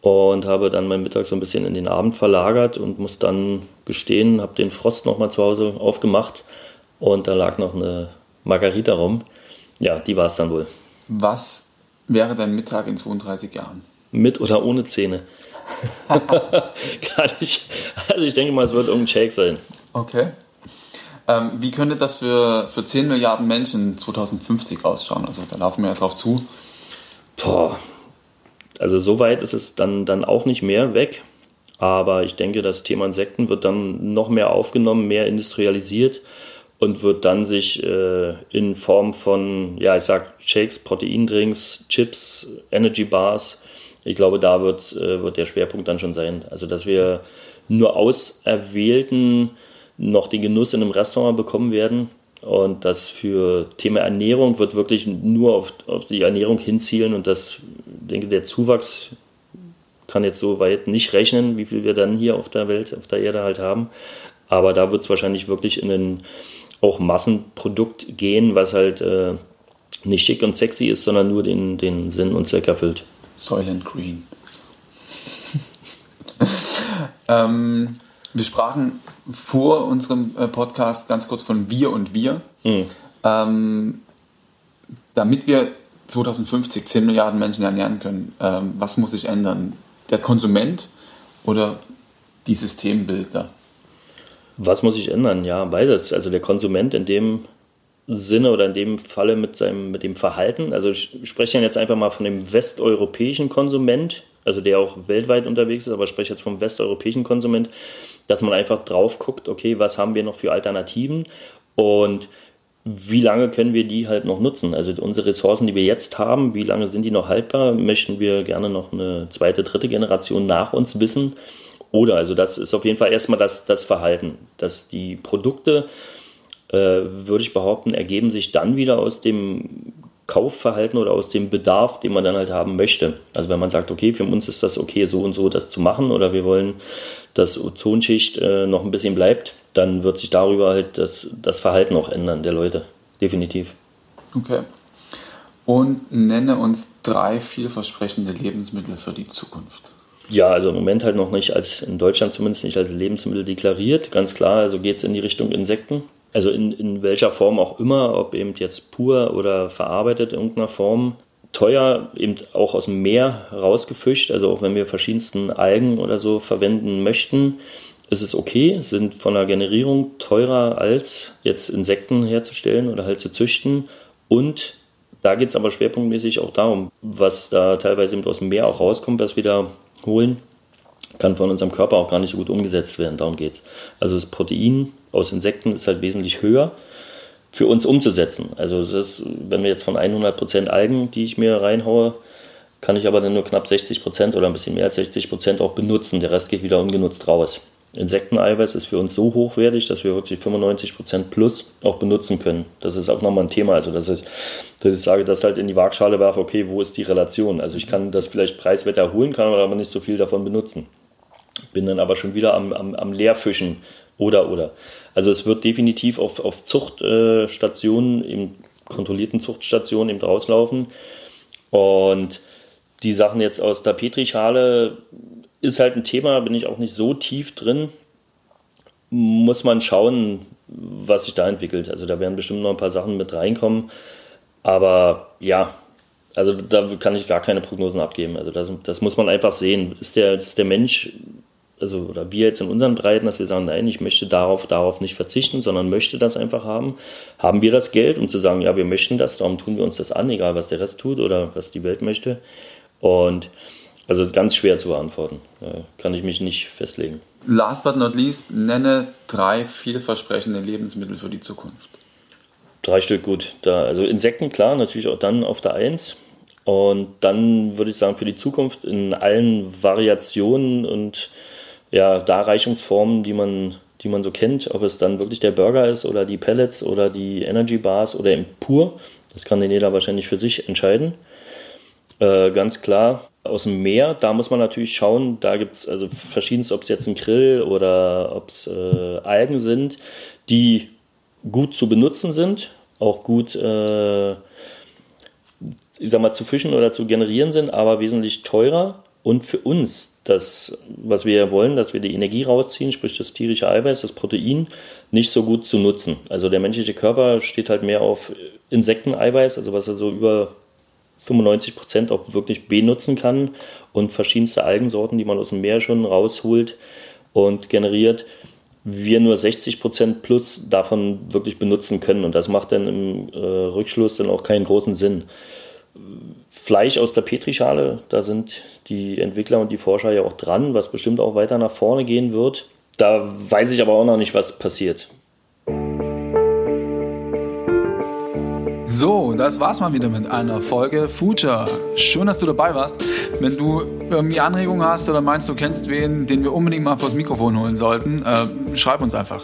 und habe dann meinen Mittag so ein bisschen in den Abend verlagert und muss dann gestehen, habe den Frost nochmal zu Hause aufgemacht und da lag noch eine Margarita rum. Ja, die war es dann wohl. Was wäre dein Mittag in 32 Jahren? Mit oder ohne Zähne? Kann ich, also ich denke mal, es wird irgendein Shake sein. Okay. Ähm, wie könnte das für, für 10 Milliarden Menschen 2050 ausschauen? Also da laufen wir ja drauf zu. Boah, also so weit ist es dann, dann auch nicht mehr weg. Aber ich denke, das Thema Insekten wird dann noch mehr aufgenommen, mehr industrialisiert und wird dann sich äh, in Form von, ja, ich sag Shakes, Proteindrinks, Chips, Energy Bars, ich glaube, da wird, äh, wird der Schwerpunkt dann schon sein. Also, dass wir nur Auserwählten noch den Genuss in einem Restaurant bekommen werden. Und das für Thema Ernährung wird wirklich nur auf, auf die Ernährung hinzielen und das, denke der Zuwachs kann jetzt so weit nicht rechnen, wie viel wir dann hier auf der Welt, auf der Erde halt haben. Aber da wird es wahrscheinlich wirklich in ein auch Massenprodukt gehen, was halt äh, nicht schick und sexy ist, sondern nur den, den Sinn und Zweck erfüllt. Soylent Green. ähm, wir sprachen vor unserem äh, Podcast ganz kurz von wir und wir. Mhm. Ähm, damit wir 2050 10 Milliarden Menschen ernähren können, ähm, was muss sich ändern? Der Konsument oder die Systembilder? Was muss sich ändern? Ja, beides. Also der Konsument in dem Sinne oder in dem Falle mit seinem mit dem Verhalten. Also ich spreche jetzt einfach mal von dem westeuropäischen Konsument, also der auch weltweit unterwegs ist, aber ich spreche jetzt vom westeuropäischen Konsument, dass man einfach drauf guckt, okay, was haben wir noch für Alternativen und wie lange können wir die halt noch nutzen? Also unsere Ressourcen, die wir jetzt haben, wie lange sind die noch haltbar? Möchten wir gerne noch eine zweite, dritte Generation nach uns wissen? Oder, also das ist auf jeden Fall erstmal das, das Verhalten, dass die Produkte, würde ich behaupten, ergeben sich dann wieder aus dem Kaufverhalten oder aus dem Bedarf, den man dann halt haben möchte. Also wenn man sagt, okay, für uns ist das okay, so und so das zu machen oder wir wollen, dass Ozonschicht äh, noch ein bisschen bleibt, dann wird sich darüber halt das, das Verhalten auch ändern der Leute. Definitiv. Okay. Und nenne uns drei vielversprechende Lebensmittel für die Zukunft. Ja, also im Moment halt noch nicht als, in Deutschland zumindest nicht als Lebensmittel deklariert. Ganz klar, also geht es in die Richtung Insekten also in, in welcher Form auch immer, ob eben jetzt pur oder verarbeitet in irgendeiner Form, teuer, eben auch aus dem Meer rausgefischt, also auch wenn wir verschiedensten Algen oder so verwenden möchten, ist es okay, sind von der Generierung teurer als jetzt Insekten herzustellen oder halt zu züchten und da geht es aber schwerpunktmäßig auch darum, was da teilweise eben aus dem Meer auch rauskommt, was wir da holen, kann von unserem Körper auch gar nicht so gut umgesetzt werden. Darum geht es. Also das Protein aus Insekten ist halt wesentlich höher für uns umzusetzen. Also ist, wenn wir jetzt von 100% Algen, die ich mir reinhaue, kann ich aber dann nur knapp 60% oder ein bisschen mehr als 60% auch benutzen. Der Rest geht wieder ungenutzt raus. Insekteneiweiß ist für uns so hochwertig, dass wir wirklich 95% plus auch benutzen können. Das ist auch nochmal ein Thema. Also, dass ich, dass ich sage, dass halt in die Waagschale werfe, okay, wo ist die Relation? Also, ich kann das vielleicht preiswert erholen, kann aber nicht so viel davon benutzen. Bin dann aber schon wieder am, am, am Leerfischen oder, oder. Also es wird definitiv auf, auf Zuchtstationen, im kontrollierten Zuchtstationen eben rauslaufen. Und die Sachen jetzt aus der Petrischale ist halt ein Thema, bin ich auch nicht so tief drin. Muss man schauen, was sich da entwickelt. Also da werden bestimmt noch ein paar Sachen mit reinkommen. Aber ja, also da kann ich gar keine Prognosen abgeben. Also das, das muss man einfach sehen. Ist der, ist der Mensch also oder wir jetzt in unseren Breiten, dass wir sagen, nein, ich möchte darauf, darauf nicht verzichten, sondern möchte das einfach haben. Haben wir das Geld, um zu sagen, ja, wir möchten das, darum tun wir uns das an, egal was der Rest tut oder was die Welt möchte. Und also ganz schwer zu beantworten, kann ich mich nicht festlegen. Last but not least, nenne drei vielversprechende Lebensmittel für die Zukunft. Drei Stück gut. Da, also Insekten, klar, natürlich auch dann auf der Eins. Und dann würde ich sagen, für die Zukunft in allen Variationen und ja, Darreichungsformen, die man, die man so kennt, ob es dann wirklich der Burger ist oder die Pellets oder die Energy Bars oder im Pur. Das kann den jeder wahrscheinlich für sich entscheiden. Äh, ganz klar, aus dem Meer, da muss man natürlich schauen, da gibt es also verschiedenste, ob es jetzt ein Grill oder ob es äh, Algen sind, die gut zu benutzen sind, auch gut äh, ich sag mal, zu fischen oder zu generieren sind, aber wesentlich teurer und für uns das, was wir wollen, dass wir die Energie rausziehen, sprich das tierische Eiweiß, das Protein, nicht so gut zu nutzen. Also der menschliche Körper steht halt mehr auf Insekteneiweiß, also was er so über 95 Prozent auch wirklich benutzen kann und verschiedenste Algensorten, die man aus dem Meer schon rausholt und generiert, wir nur 60 Prozent plus davon wirklich benutzen können. Und das macht dann im äh, Rückschluss dann auch keinen großen Sinn. Fleisch aus der Petrischale, da sind die Entwickler und die Forscher ja auch dran, was bestimmt auch weiter nach vorne gehen wird. Da weiß ich aber auch noch nicht, was passiert. So, das war's mal wieder mit einer Folge Future. Schön, dass du dabei warst. Wenn du irgendwie Anregungen hast oder meinst, du kennst wen, den wir unbedingt mal vors Mikrofon holen sollten, äh, schreib uns einfach.